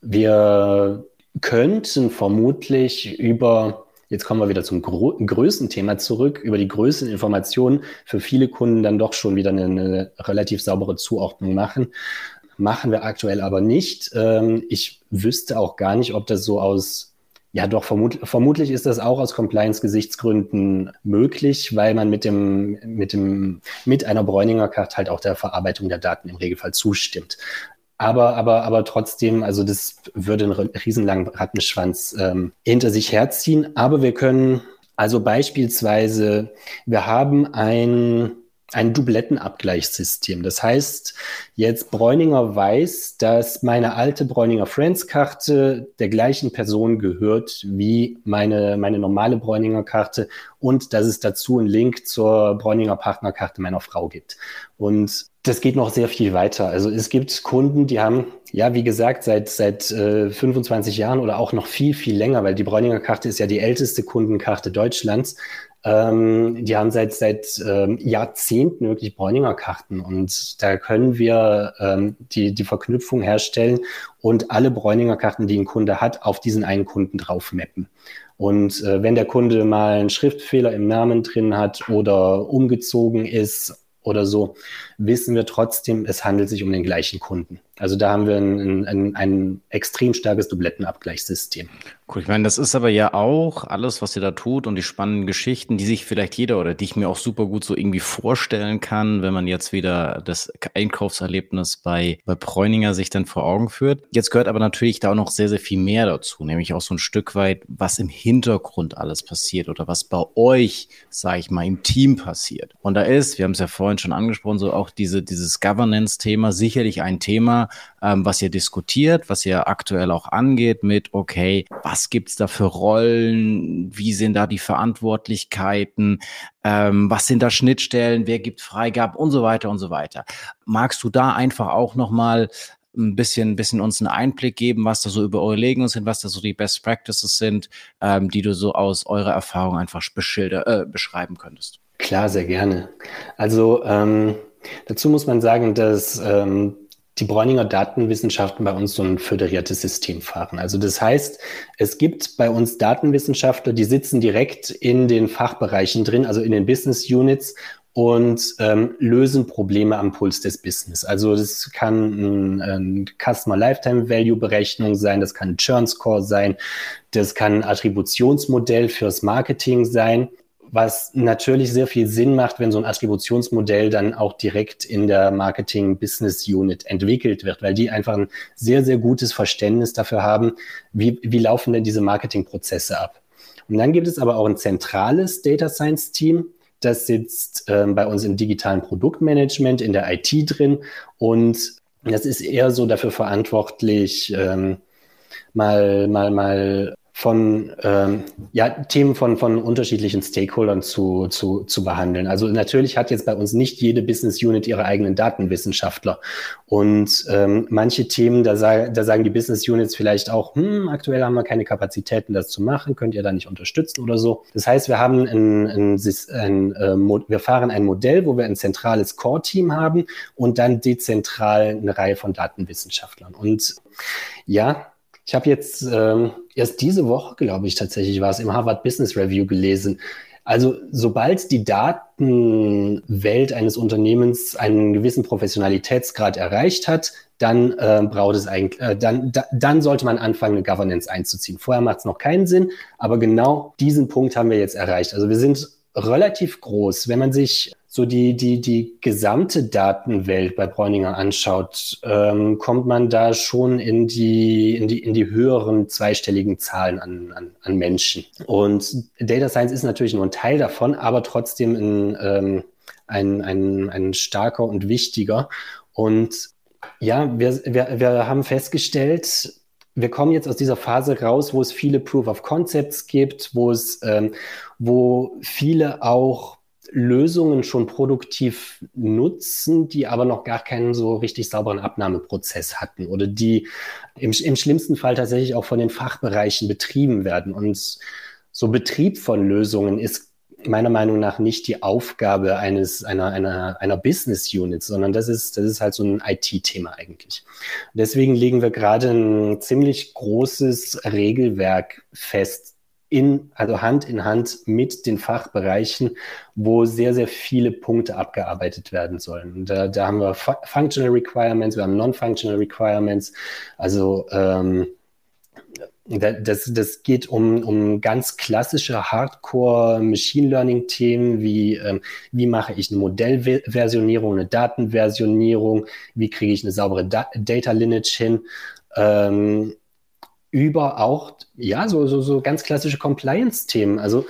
Wir könnten vermutlich über Jetzt kommen wir wieder zum Gro Größenthema zurück. Über die Größeninformationen für viele Kunden dann doch schon wieder eine, eine relativ saubere Zuordnung machen machen wir aktuell aber nicht. Ähm, ich wüsste auch gar nicht, ob das so aus, ja doch, vermut, vermutlich ist das auch aus Compliance-Gesichtsgründen möglich, weil man mit dem, mit dem, mit einer Bräuninger Karte halt auch der Verarbeitung der Daten im Regelfall zustimmt. Aber, aber, aber trotzdem, also das würde einen riesenlangen Rattenschwanz ähm, hinter sich herziehen. Aber wir können also beispielsweise, wir haben ein ein Dublettenabgleichssystem. Das heißt, jetzt Bräuninger weiß, dass meine alte Bräuninger Friends Karte der gleichen Person gehört wie meine, meine normale Bräuninger Karte und dass es dazu einen Link zur Bräuninger Partnerkarte meiner Frau gibt. Und das geht noch sehr viel weiter. Also es gibt Kunden, die haben, ja, wie gesagt, seit, seit äh, 25 Jahren oder auch noch viel, viel länger, weil die Bräuninger Karte ist ja die älteste Kundenkarte Deutschlands, ähm, die haben seit, seit ähm, Jahrzehnten wirklich Bräuninger Karten und da können wir ähm, die, die Verknüpfung herstellen und alle Bräuninger Karten, die ein Kunde hat, auf diesen einen Kunden drauf mappen. Und äh, wenn der Kunde mal einen Schriftfehler im Namen drin hat oder umgezogen ist oder so, wissen wir trotzdem, es handelt sich um den gleichen Kunden. Also da haben wir ein, ein, ein extrem starkes Dublettenabgleichssystem. Cool, ich meine, das ist aber ja auch alles, was ihr da tut und die spannenden Geschichten, die sich vielleicht jeder oder die ich mir auch super gut so irgendwie vorstellen kann, wenn man jetzt wieder das Einkaufserlebnis bei, bei Bräuninger sich dann vor Augen führt. Jetzt gehört aber natürlich da auch noch sehr, sehr viel mehr dazu, nämlich auch so ein Stück weit, was im Hintergrund alles passiert oder was bei euch, sage ich mal, im Team passiert. Und da ist, wir haben es ja vorhin schon angesprochen, so auch diese, dieses Governance-Thema sicherlich ein Thema, ähm, was ihr diskutiert, was ihr aktuell auch angeht mit, okay, was gibt's da für Rollen, wie sind da die Verantwortlichkeiten, ähm, was sind da Schnittstellen, wer gibt Freigabe und so weiter und so weiter. Magst du da einfach auch nochmal ein bisschen, bisschen uns einen Einblick geben, was da so über eure Überlegungen sind, was da so die Best Practices sind, ähm, die du so aus eurer Erfahrung einfach beschilder, äh, beschreiben könntest. Klar, sehr gerne. Also ähm, dazu muss man sagen, dass ähm, die Bräuninger Datenwissenschaften bei uns so ein föderiertes System fahren. Also das heißt, es gibt bei uns Datenwissenschaftler, die sitzen direkt in den Fachbereichen drin, also in den Business Units und ähm, lösen Probleme am Puls des Business. Also das kann ein, ein Customer Lifetime Value Berechnung sein, das kann ein Churn Score sein, das kann ein Attributionsmodell fürs Marketing sein was natürlich sehr viel Sinn macht, wenn so ein Attributionsmodell dann auch direkt in der Marketing Business Unit entwickelt wird, weil die einfach ein sehr, sehr gutes Verständnis dafür haben, wie, wie laufen denn diese Marketingprozesse ab. Und dann gibt es aber auch ein zentrales Data Science Team, das sitzt ähm, bei uns im digitalen Produktmanagement, in der IT drin und das ist eher so dafür verantwortlich, ähm, mal, mal, mal von ähm, ja, Themen von, von unterschiedlichen Stakeholdern zu, zu, zu behandeln. Also natürlich hat jetzt bei uns nicht jede Business Unit ihre eigenen Datenwissenschaftler. Und ähm, manche Themen, da, da sagen die Business Units vielleicht auch, hm, aktuell haben wir keine Kapazitäten, das zu machen, könnt ihr da nicht unterstützen oder so. Das heißt, wir haben ein, ein, ein, ein äh, wir fahren ein Modell, wo wir ein zentrales Core-Team haben und dann dezentral eine Reihe von Datenwissenschaftlern. Und ja, ich habe jetzt ähm, erst diese Woche, glaube ich, tatsächlich war es im Harvard Business Review gelesen. Also sobald die Datenwelt eines Unternehmens einen gewissen Professionalitätsgrad erreicht hat, dann äh, braucht es eigentlich, äh, dann, da, dann sollte man anfangen, eine Governance einzuziehen. Vorher macht es noch keinen Sinn, aber genau diesen Punkt haben wir jetzt erreicht. Also wir sind relativ groß. Wenn man sich so die, die, die gesamte Datenwelt bei Bräuninger anschaut, ähm, kommt man da schon in die, in die, in die höheren zweistelligen Zahlen an, an, an Menschen. Und Data Science ist natürlich nur ein Teil davon, aber trotzdem ein, ähm, ein, ein, ein starker und wichtiger. Und ja, wir, wir, wir haben festgestellt, wir kommen jetzt aus dieser Phase raus, wo es viele Proof of Concepts gibt, wo es, ähm, wo viele auch Lösungen schon produktiv nutzen, die aber noch gar keinen so richtig sauberen Abnahmeprozess hatten oder die im, im schlimmsten Fall tatsächlich auch von den Fachbereichen betrieben werden. Und so Betrieb von Lösungen ist meiner Meinung nach nicht die Aufgabe eines, einer, einer, einer Business Unit, sondern das ist, das ist halt so ein IT-Thema eigentlich. Deswegen legen wir gerade ein ziemlich großes Regelwerk fest, in, also Hand in Hand mit den Fachbereichen, wo sehr, sehr viele Punkte abgearbeitet werden sollen. Da, da haben wir Functional Requirements, wir haben Non-Functional Requirements, also ähm, das, das geht um, um ganz klassische Hardcore-Machine Learning-Themen, wie ähm, wie mache ich eine Modellversionierung, eine Datenversionierung, wie kriege ich eine saubere da Data Lineage hin. Ähm, über auch, ja, so, so, so ganz klassische Compliance-Themen. Also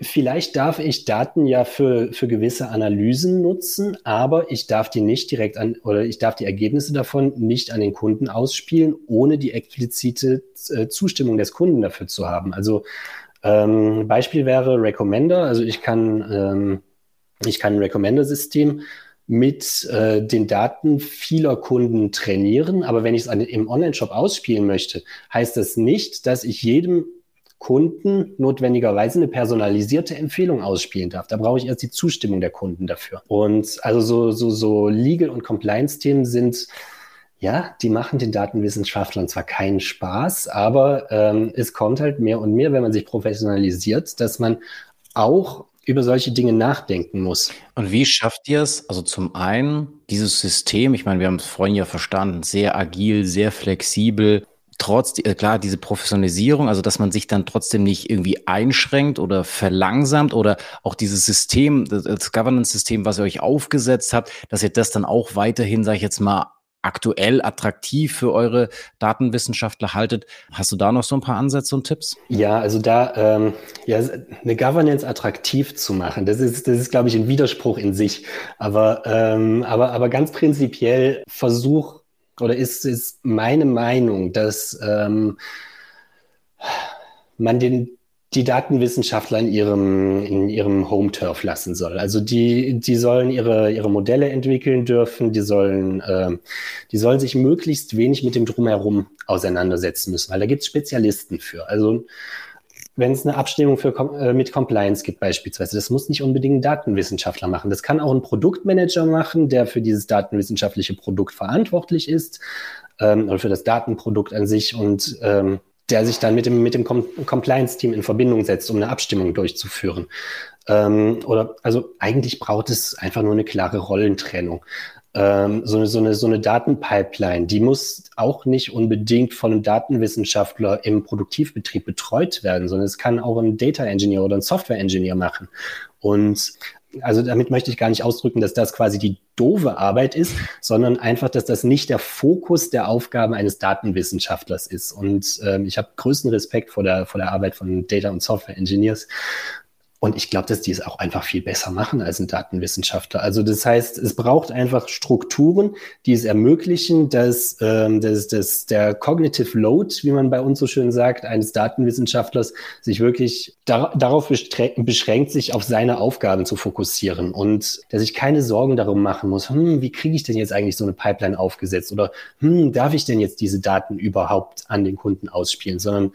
vielleicht darf ich Daten ja für, für gewisse Analysen nutzen, aber ich darf die nicht direkt an oder ich darf die Ergebnisse davon nicht an den Kunden ausspielen, ohne die explizite äh, Zustimmung des Kunden dafür zu haben. Also ähm, Beispiel wäre Recommender. Also ich kann, ähm, ich kann ein Recommender-System mit äh, den Daten vieler Kunden trainieren. Aber wenn ich es im Online-Shop ausspielen möchte, heißt das nicht, dass ich jedem Kunden notwendigerweise eine personalisierte Empfehlung ausspielen darf. Da brauche ich erst die Zustimmung der Kunden dafür. Und also so, so, so Legal- und Compliance-Themen sind, ja, die machen den Datenwissenschaftlern zwar keinen Spaß, aber ähm, es kommt halt mehr und mehr, wenn man sich professionalisiert, dass man auch über solche Dinge nachdenken muss. Und wie schafft ihr es? Also zum einen dieses System, ich meine, wir haben es vorhin ja verstanden, sehr agil, sehr flexibel, trotz, äh, klar, diese Professionalisierung, also dass man sich dann trotzdem nicht irgendwie einschränkt oder verlangsamt oder auch dieses System, das Governance-System, was ihr euch aufgesetzt habt, dass ihr das dann auch weiterhin, sage ich jetzt mal, aktuell attraktiv für eure Datenwissenschaftler haltet. Hast du da noch so ein paar Ansätze und Tipps? Ja, also da ähm, ja, eine Governance attraktiv zu machen, das ist, das ist, glaube ich, ein Widerspruch in sich. Aber, ähm, aber, aber ganz prinzipiell Versuch oder ist, ist meine Meinung, dass ähm, man den die Datenwissenschaftler in ihrem, in ihrem Home-Turf lassen soll. Also die, die sollen ihre, ihre Modelle entwickeln dürfen, die sollen, äh, die sollen sich möglichst wenig mit dem Drumherum auseinandersetzen müssen, weil da gibt es Spezialisten für. Also wenn es eine Abstimmung für, äh, mit Compliance gibt beispielsweise, das muss nicht unbedingt ein Datenwissenschaftler machen. Das kann auch ein Produktmanager machen, der für dieses datenwissenschaftliche Produkt verantwortlich ist ähm, oder für das Datenprodukt an sich und ähm, der sich dann mit dem, mit dem Com Compliance-Team in Verbindung setzt, um eine Abstimmung durchzuführen. Ähm, oder also eigentlich braucht es einfach nur eine klare Rollentrennung. Ähm, so, eine, so, eine, so eine Datenpipeline, die muss auch nicht unbedingt von einem Datenwissenschaftler im Produktivbetrieb betreut werden, sondern es kann auch ein Data Engineer oder ein Software Engineer machen. Und also damit möchte ich gar nicht ausdrücken, dass das quasi die doofe Arbeit ist, sondern einfach, dass das nicht der Fokus der Aufgaben eines Datenwissenschaftlers ist. Und ähm, ich habe größten Respekt vor der, vor der Arbeit von Data- und Software Engineers. Und ich glaube, dass die es auch einfach viel besser machen als ein Datenwissenschaftler. Also das heißt, es braucht einfach Strukturen, die es ermöglichen, dass, ähm, dass, dass der Cognitive Load, wie man bei uns so schön sagt, eines Datenwissenschaftlers sich wirklich dar darauf beschränkt, sich auf seine Aufgaben zu fokussieren und dass ich keine Sorgen darum machen muss, hm, wie kriege ich denn jetzt eigentlich so eine Pipeline aufgesetzt oder hm, darf ich denn jetzt diese Daten überhaupt an den Kunden ausspielen, sondern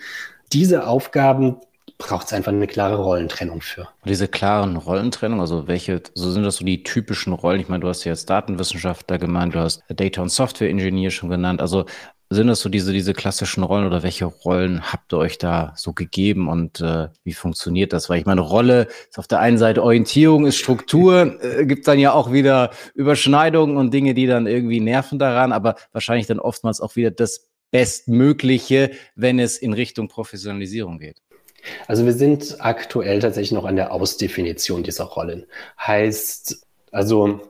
diese Aufgaben braucht es einfach eine klare Rollentrennung für. Und diese klaren Rollentrennung, also welche, so sind das so die typischen Rollen? Ich meine, du hast ja jetzt Datenwissenschaftler gemeint, du hast Data- und Software-Engineer schon genannt. Also sind das so diese, diese klassischen Rollen oder welche Rollen habt ihr euch da so gegeben und äh, wie funktioniert das? Weil ich meine, Rolle ist auf der einen Seite Orientierung, ist Struktur, äh, gibt dann ja auch wieder Überschneidungen und Dinge, die dann irgendwie nerven daran, aber wahrscheinlich dann oftmals auch wieder das Bestmögliche, wenn es in Richtung Professionalisierung geht. Also wir sind aktuell tatsächlich noch an der Ausdefinition dieser Rollen. Heißt, also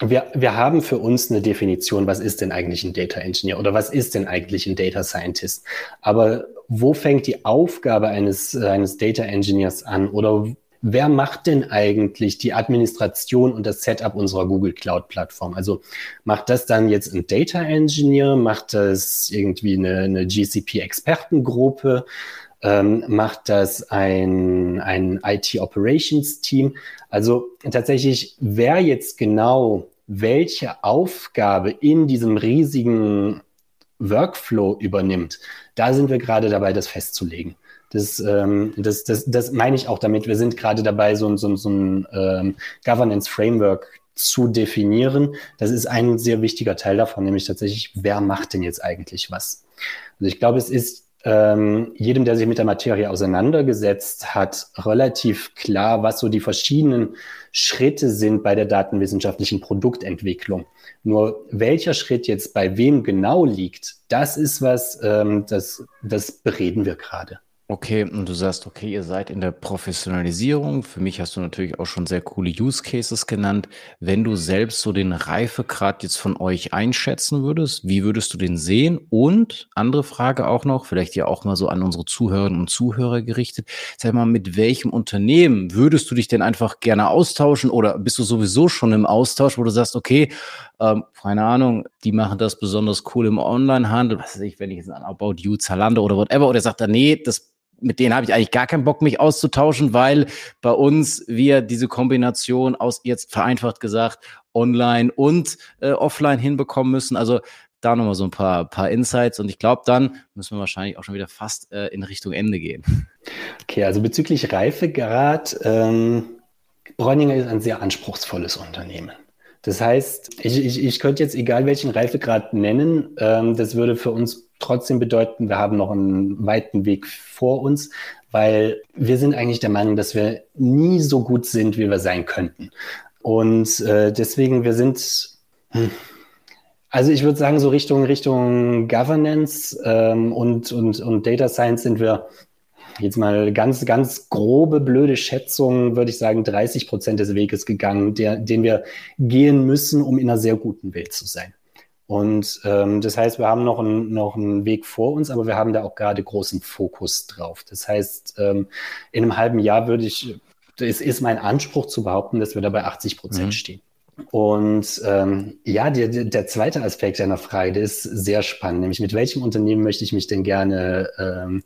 wir, wir haben für uns eine Definition, was ist denn eigentlich ein Data Engineer oder was ist denn eigentlich ein Data Scientist? Aber wo fängt die Aufgabe eines, eines Data Engineers an oder wer macht denn eigentlich die Administration und das Setup unserer Google Cloud Plattform? Also macht das dann jetzt ein Data Engineer? Macht das irgendwie eine, eine GCP Expertengruppe? Ähm, macht das ein, ein IT-Operations-Team. Also tatsächlich, wer jetzt genau welche Aufgabe in diesem riesigen Workflow übernimmt, da sind wir gerade dabei, das festzulegen. Das, ähm, das, das, das meine ich auch damit. Wir sind gerade dabei, so, so, so ein ähm, Governance-Framework zu definieren. Das ist ein sehr wichtiger Teil davon, nämlich tatsächlich, wer macht denn jetzt eigentlich was? Also ich glaube, es ist ähm, jedem, der sich mit der Materie auseinandergesetzt hat, relativ klar, was so die verschiedenen Schritte sind bei der datenwissenschaftlichen Produktentwicklung. Nur welcher Schritt jetzt bei wem genau liegt, das ist was, ähm, das, das bereden wir gerade. Okay, und du sagst, okay, ihr seid in der Professionalisierung. Für mich hast du natürlich auch schon sehr coole Use Cases genannt. Wenn du selbst so den Reifegrad jetzt von euch einschätzen würdest, wie würdest du den sehen? Und andere Frage auch noch, vielleicht ja auch mal so an unsere Zuhörerinnen und Zuhörer gerichtet. Sag mal, mit welchem Unternehmen würdest du dich denn einfach gerne austauschen oder bist du sowieso schon im Austausch, wo du sagst, okay, ähm, keine Ahnung, die machen das besonders cool im Onlinehandel, was weiß ich, wenn ich jetzt an About You, Zalando oder whatever, oder sagt er, nee, das mit denen habe ich eigentlich gar keinen Bock, mich auszutauschen, weil bei uns wir diese Kombination aus jetzt vereinfacht gesagt online und äh, offline hinbekommen müssen. Also da nochmal so ein paar, paar Insights und ich glaube, dann müssen wir wahrscheinlich auch schon wieder fast äh, in Richtung Ende gehen. Okay, also bezüglich Reifegrad, ähm, Bräuninger ist ein sehr anspruchsvolles Unternehmen. Das heißt, ich, ich, ich könnte jetzt egal welchen Reifegrad nennen, ähm, das würde für uns trotzdem bedeuten, wir haben noch einen weiten Weg vor uns, weil wir sind eigentlich der Meinung, dass wir nie so gut sind, wie wir sein könnten. Und äh, deswegen, wir sind, hm, also ich würde sagen, so Richtung, Richtung Governance ähm, und, und, und Data Science sind wir jetzt mal ganz, ganz grobe, blöde Schätzung, würde ich sagen, 30 Prozent des Weges gegangen, der, den wir gehen müssen, um in einer sehr guten Welt zu sein. Und ähm, das heißt, wir haben noch, ein, noch einen Weg vor uns, aber wir haben da auch gerade großen Fokus drauf. Das heißt, ähm, in einem halben Jahr würde ich, es ist mein Anspruch zu behaupten, dass wir da bei 80 Prozent mhm. stehen. Und ähm, ja, der, der zweite Aspekt deiner Frage, der ist sehr spannend, nämlich mit welchem Unternehmen möchte ich mich denn gerne ähm,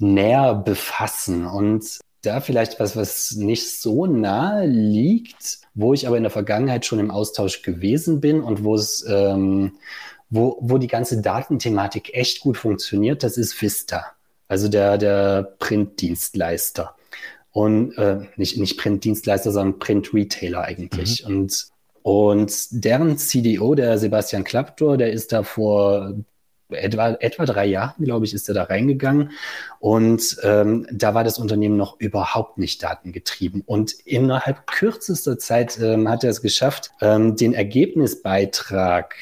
näher befassen? Und da vielleicht was, was nicht so nahe liegt, wo ich aber in der Vergangenheit schon im Austausch gewesen bin und wo es, ähm, wo, wo die ganze Datenthematik echt gut funktioniert, das ist Vista, also der, der Printdienstleister. Und äh, nicht, nicht Printdienstleister, sondern Print-Retailer eigentlich. Mhm. Und, und deren CDO, der Sebastian Klaptor, der ist da vor etwa, etwa drei Jahren, glaube ich, ist er da reingegangen. Und ähm, da war das Unternehmen noch überhaupt nicht datengetrieben. Und innerhalb kürzester Zeit ähm, hat er es geschafft, ähm, den Ergebnisbeitrag,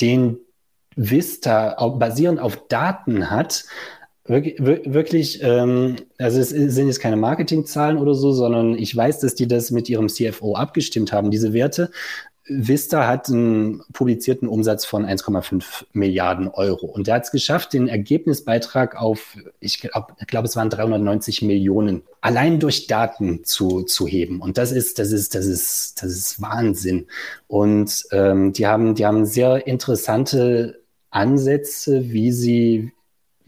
den Vista basierend auf Daten hat, wirklich, wirklich ähm, also es sind jetzt keine Marketingzahlen oder so, sondern ich weiß, dass die das mit ihrem CFO abgestimmt haben, diese Werte Vista hat einen publizierten Umsatz von 1,5 Milliarden Euro und der hat es geschafft, den Ergebnisbeitrag auf, ich glaube, glaub, es waren 390 Millionen allein durch Daten zu, zu heben. Und das ist, das ist, das ist, das ist Wahnsinn. Und ähm, die haben, die haben sehr interessante Ansätze, wie sie,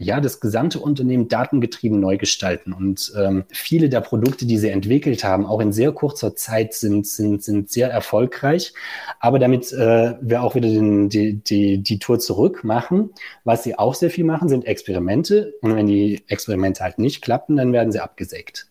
ja, das gesamte Unternehmen datengetrieben neu gestalten. Und ähm, viele der Produkte, die sie entwickelt haben, auch in sehr kurzer Zeit, sind, sind, sind sehr erfolgreich. Aber damit äh, wir auch wieder den, die, die, die Tour zurück machen, was sie auch sehr viel machen, sind Experimente. Und wenn die Experimente halt nicht klappen, dann werden sie abgesägt.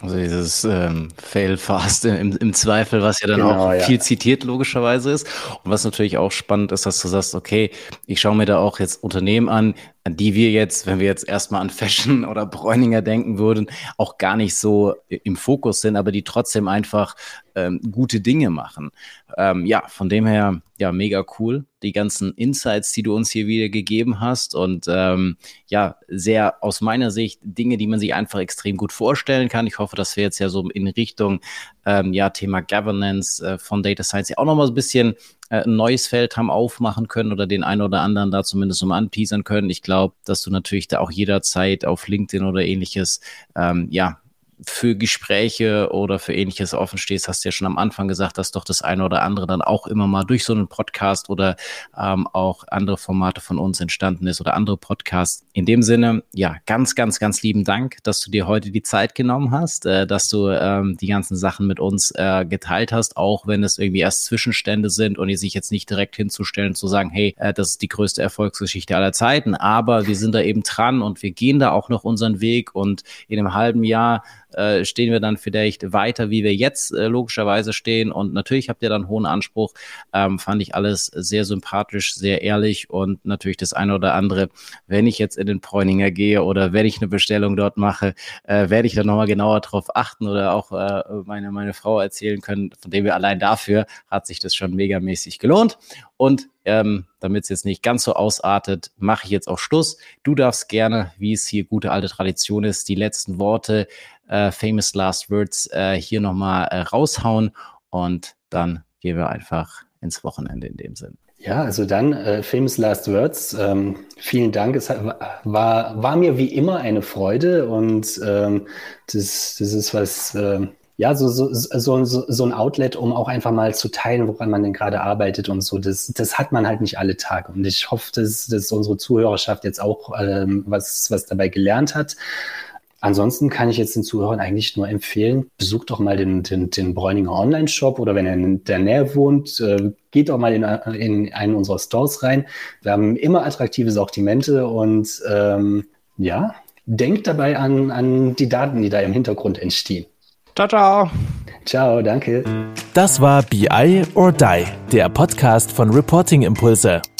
Also dieses ähm, Fail fast im, im Zweifel, was ja dann genau, auch ja. viel zitiert logischerweise ist. Und was natürlich auch spannend ist, dass du sagst, okay, ich schaue mir da auch jetzt Unternehmen an, an die wir jetzt, wenn wir jetzt erstmal an Fashion oder Bräuninger denken würden, auch gar nicht so im Fokus sind, aber die trotzdem einfach ähm, gute Dinge machen. Ähm, ja, von dem her, ja, mega cool. Die ganzen Insights, die du uns hier wieder gegeben hast und ähm, ja, sehr aus meiner Sicht Dinge, die man sich einfach extrem gut vorstellen kann. Ich hoffe, dass wir jetzt ja so in Richtung ähm, ja, Thema Governance äh, von Data Science ja auch nochmal ein bisschen äh, ein neues Feld haben aufmachen können oder den einen oder anderen da zumindest um anteasern können. Ich glaube, dass du natürlich da auch jederzeit auf LinkedIn oder ähnliches, ähm, ja, für Gespräche oder für ähnliches offen stehst, hast du ja schon am Anfang gesagt, dass doch das eine oder andere dann auch immer mal durch so einen Podcast oder ähm, auch andere Formate von uns entstanden ist oder andere Podcasts. In dem Sinne, ja, ganz, ganz, ganz lieben Dank, dass du dir heute die Zeit genommen hast, äh, dass du ähm, die ganzen Sachen mit uns äh, geteilt hast, auch wenn es irgendwie erst Zwischenstände sind und ihr sich jetzt nicht direkt hinzustellen zu sagen, hey, äh, das ist die größte Erfolgsgeschichte aller Zeiten, aber wir sind da eben dran und wir gehen da auch noch unseren Weg und in einem halben Jahr äh, stehen wir dann vielleicht weiter, wie wir jetzt äh, logischerweise stehen. Und natürlich habt ihr dann hohen Anspruch. Ähm, fand ich alles sehr sympathisch, sehr ehrlich und natürlich das eine oder andere, wenn ich jetzt in den Bräuninger gehe oder wenn ich eine Bestellung dort mache, äh, werde ich dann nochmal genauer drauf achten oder auch äh, meine, meine Frau erzählen können, von dem wir allein dafür hat sich das schon megamäßig gelohnt. Und ähm, damit es jetzt nicht ganz so ausartet, mache ich jetzt auch Schluss. Du darfst gerne, wie es hier gute alte Tradition ist, die letzten Worte äh, Famous Last Words äh, hier nochmal äh, raushauen und dann gehen wir einfach ins Wochenende in dem Sinn. Ja, also dann äh, Famous Last Words. Ähm, vielen Dank. Es war, war mir wie immer eine Freude und ähm, das, das ist was, äh, ja, so, so, so, so, ein Outlet, um auch einfach mal zu teilen, woran man denn gerade arbeitet und so. Das, das hat man halt nicht alle Tage. Und ich hoffe, dass, dass unsere Zuhörerschaft jetzt auch ähm, was, was dabei gelernt hat. Ansonsten kann ich jetzt den Zuhörern eigentlich nur empfehlen, besucht doch mal den, den, den Bräuninger Online-Shop oder wenn ihr in der Nähe wohnt, äh, geht doch mal in, in einen unserer Stores rein. Wir haben immer attraktive Sortimente und ähm, ja, denkt dabei an, an die Daten, die da im Hintergrund entstehen. Ciao, ciao. Ciao, danke. Das war BI or Die, der Podcast von Reporting Impulse.